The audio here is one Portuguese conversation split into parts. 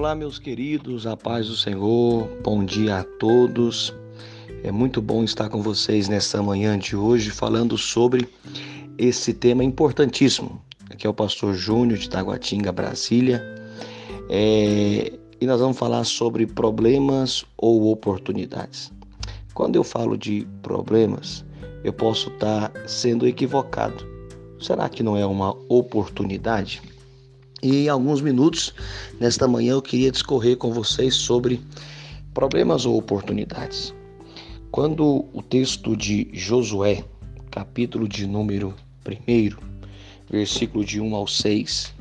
Olá, meus queridos, a paz do Senhor, bom dia a todos. É muito bom estar com vocês nesta manhã de hoje falando sobre esse tema importantíssimo. Aqui é o pastor Júnior de Taguatinga, Brasília. É... E nós vamos falar sobre problemas ou oportunidades. Quando eu falo de problemas, eu posso estar sendo equivocado. Será que não é uma oportunidade? E em alguns minutos, nesta manhã, eu queria discorrer com vocês sobre problemas ou oportunidades. Quando o texto de Josué, capítulo de número 1, versículo de 1 ao 6,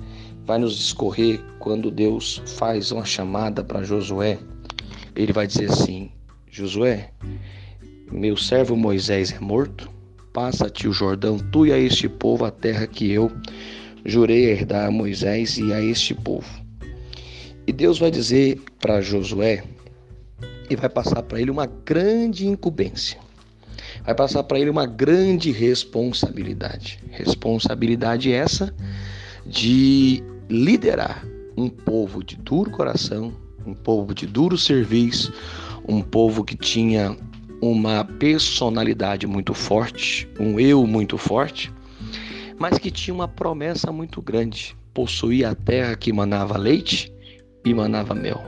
vai nos discorrer quando Deus faz uma chamada para Josué, ele vai dizer assim: Josué, meu servo Moisés é morto, passa-te o Jordão, tu e a este povo a terra que eu jurei herdar a Moisés e a este povo. E Deus vai dizer para Josué e vai passar para ele uma grande incumbência. Vai passar para ele uma grande responsabilidade. Responsabilidade essa de liderar um povo de duro coração, um povo de duro serviço, um povo que tinha uma personalidade muito forte, um eu muito forte, mas que tinha uma promessa muito grande: possuía a terra que manava leite e manava mel.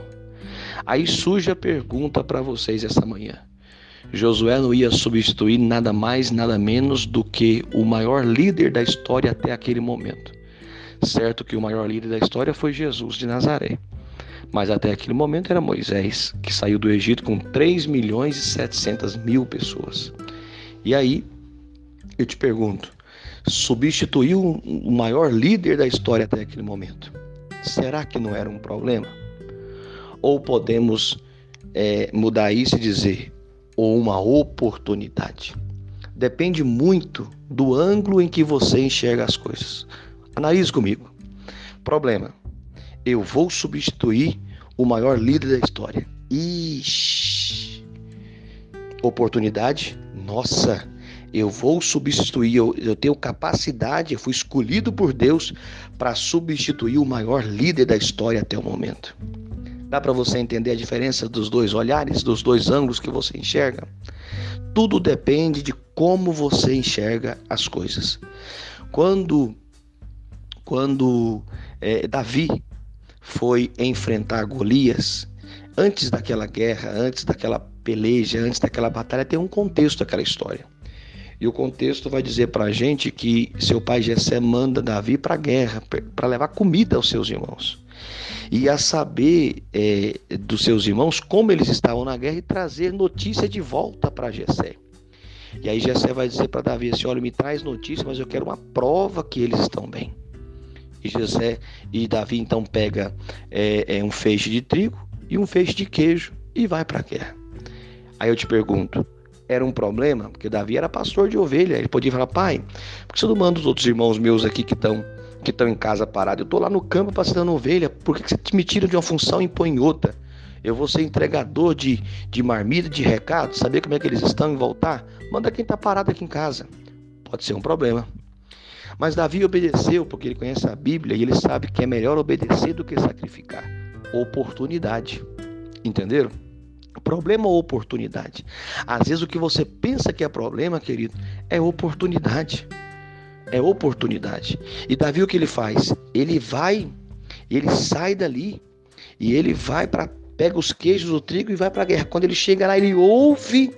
Aí surge a pergunta para vocês essa manhã. Josué não ia substituir nada mais, nada menos do que o maior líder da história até aquele momento. Certo que o maior líder da história foi Jesus de Nazaré. Mas até aquele momento era Moisés, que saiu do Egito com 3 milhões e 700 mil pessoas. E aí, eu te pergunto, substituiu o maior líder da história até aquele momento. Será que não era um problema? Ou podemos é, mudar isso e dizer, ou uma oportunidade? Depende muito do ângulo em que você enxerga as coisas. Analise comigo. Problema. Eu vou substituir o maior líder da história. Ixi. Oportunidade? Nossa, eu vou substituir, eu, eu tenho capacidade, eu fui escolhido por Deus para substituir o maior líder da história até o momento. Dá para você entender a diferença dos dois olhares, dos dois ângulos que você enxerga? Tudo depende de como você enxerga as coisas. Quando, quando é, Davi foi enfrentar Golias, antes daquela guerra, antes daquela peleja, antes daquela batalha, tem um contexto daquela história. E o contexto vai dizer para a gente que seu pai Jessé manda Davi para a guerra, para levar comida aos seus irmãos. E a saber é, dos seus irmãos como eles estavam na guerra e trazer notícia de volta para Jessé. E aí Jessé vai dizer para Davi assim: olha, me traz notícia, mas eu quero uma prova que eles estão bem. E Jessé e Davi então pega é, é, um feixe de trigo e um feixe de queijo e vai para a guerra. Aí eu te pergunto, era um problema, porque Davi era pastor de ovelha. Ele podia falar, pai, por que você não manda os outros irmãos meus aqui que estão que estão em casa parados? Eu estou lá no campo passando ovelha, por que você me tira de uma função e põe outra? Eu vou ser entregador de, de marmita, de recado, saber como é que eles estão e voltar? Manda quem está parado aqui em casa. Pode ser um problema. Mas Davi obedeceu porque ele conhece a Bíblia e ele sabe que é melhor obedecer do que sacrificar. Oportunidade. Entenderam? Problema ou oportunidade? Às vezes o que você pensa que é problema, querido, é oportunidade. É oportunidade. E Davi o que ele faz? Ele vai, ele sai dali e ele vai para pega os queijos do trigo e vai para a guerra. Quando ele chega lá, ele ouve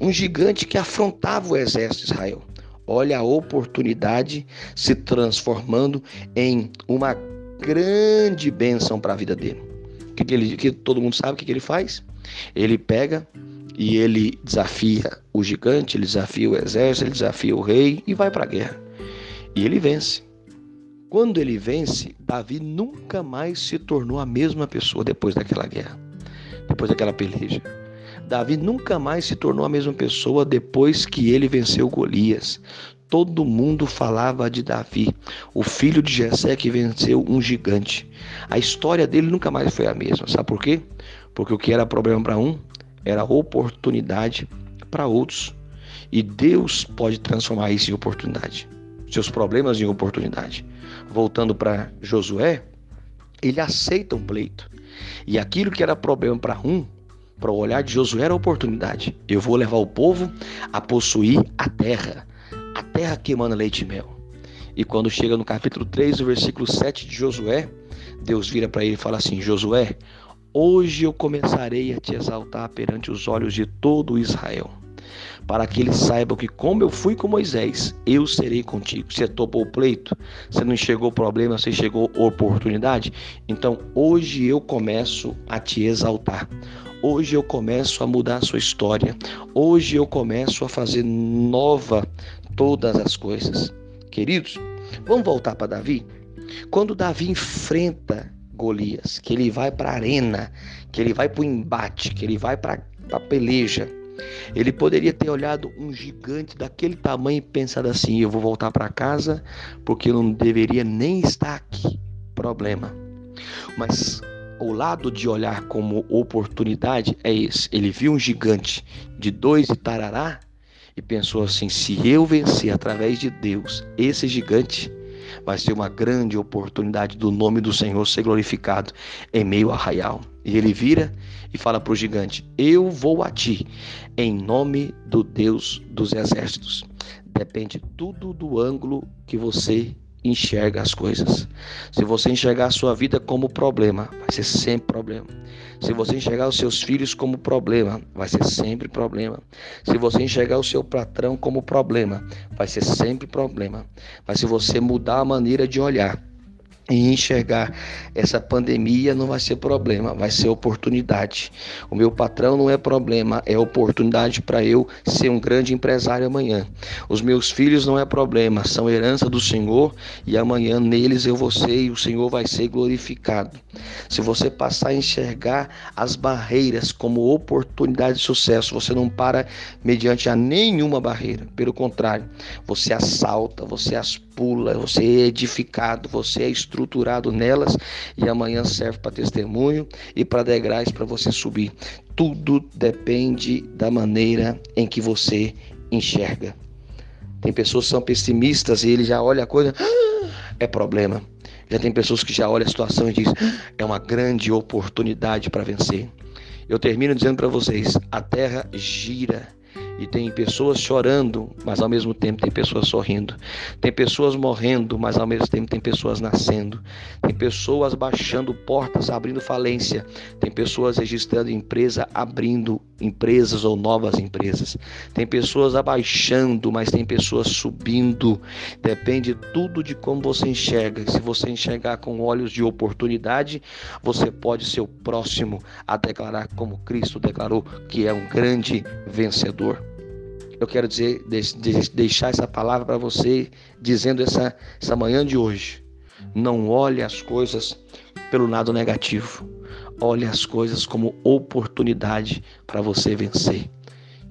um gigante que afrontava o exército de Israel. Olha a oportunidade se transformando em uma grande bênção para a vida dele. Que, que, ele, que todo mundo sabe o que, que ele faz? Ele pega e ele desafia o gigante, ele desafia o exército, ele desafia o rei e vai para a guerra. E ele vence. Quando ele vence, Davi nunca mais se tornou a mesma pessoa depois daquela guerra, depois daquela peleja. Davi nunca mais se tornou a mesma pessoa depois que ele venceu Golias. Todo mundo falava de Davi, o filho de Jessé que venceu um gigante. A história dele nunca mais foi a mesma. Sabe por quê? Porque o que era problema para um era oportunidade para outros. E Deus pode transformar isso em oportunidade. Seus problemas em oportunidade. Voltando para Josué, ele aceita um pleito. E aquilo que era problema para um, para o olhar de Josué era oportunidade. Eu vou levar o povo a possuir a terra, terra que emana leite e mel. E quando chega no capítulo 3, o versículo 7 de Josué, Deus vira para ele e fala assim: Josué, hoje eu começarei a te exaltar perante os olhos de todo Israel para que eles saibam que, como eu fui com Moisés, eu serei contigo. Você topou o pleito, você não enxergou problema, você chegou oportunidade. Então, hoje eu começo a te exaltar. Hoje eu começo a mudar a sua história. Hoje eu começo a fazer nova todas as coisas. Queridos, vamos voltar para Davi? Quando Davi enfrenta Golias, que ele vai para a arena, que ele vai para o embate, que ele vai para a peleja, ele poderia ter olhado um gigante daquele tamanho e pensado assim: eu vou voltar para casa porque eu não deveria nem estar aqui. Problema. Mas o lado de olhar como oportunidade é esse. Ele viu um gigante de dois e tarará e pensou assim: se eu vencer através de Deus esse gigante, vai ser uma grande oportunidade do nome do Senhor ser glorificado em meio ao arraial. E ele vira e fala para o gigante: Eu vou a ti, em nome do Deus dos exércitos. Depende tudo do ângulo que você enxerga as coisas. Se você enxergar a sua vida como problema, vai ser sempre problema. Se você enxergar os seus filhos como problema, vai ser sempre problema. Se você enxergar o seu patrão como problema, vai ser sempre problema. Mas se você mudar a maneira de olhar, e enxergar essa pandemia não vai ser problema, vai ser oportunidade. O meu patrão não é problema, é oportunidade para eu ser um grande empresário amanhã. Os meus filhos não é problema, são herança do Senhor e amanhã neles eu vou ser e o Senhor vai ser glorificado. Se você passar a enxergar as barreiras como oportunidade de sucesso, você não para mediante a nenhuma barreira. Pelo contrário, você assalta, você as pula, você é edificado, você é estruturado nelas e amanhã serve para testemunho e para degraus para você subir. Tudo depende da maneira em que você enxerga. Tem pessoas que são pessimistas e ele já olha a coisa, ah, é problema. Já tem pessoas que já olham a situação e diz, é uma grande oportunidade para vencer. Eu termino dizendo para vocês, a terra gira e tem pessoas chorando, mas ao mesmo tempo tem pessoas sorrindo. Tem pessoas morrendo, mas ao mesmo tempo tem pessoas nascendo. Tem pessoas baixando portas, abrindo falência. Tem pessoas registrando empresa, abrindo empresas ou novas empresas. Tem pessoas abaixando, mas tem pessoas subindo. Depende tudo de como você enxerga. Se você enxergar com olhos de oportunidade, você pode ser o próximo a declarar como Cristo declarou que é um grande vencedor eu quero dizer, deixar essa palavra para você, dizendo essa, essa manhã de hoje. Não olhe as coisas pelo lado negativo. Olhe as coisas como oportunidade para você vencer.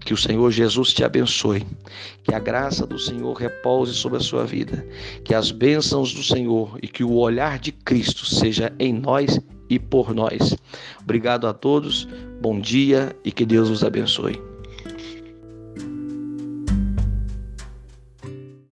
Que o Senhor Jesus te abençoe. Que a graça do Senhor repouse sobre a sua vida. Que as bênçãos do Senhor e que o olhar de Cristo seja em nós e por nós. Obrigado a todos. Bom dia e que Deus os abençoe.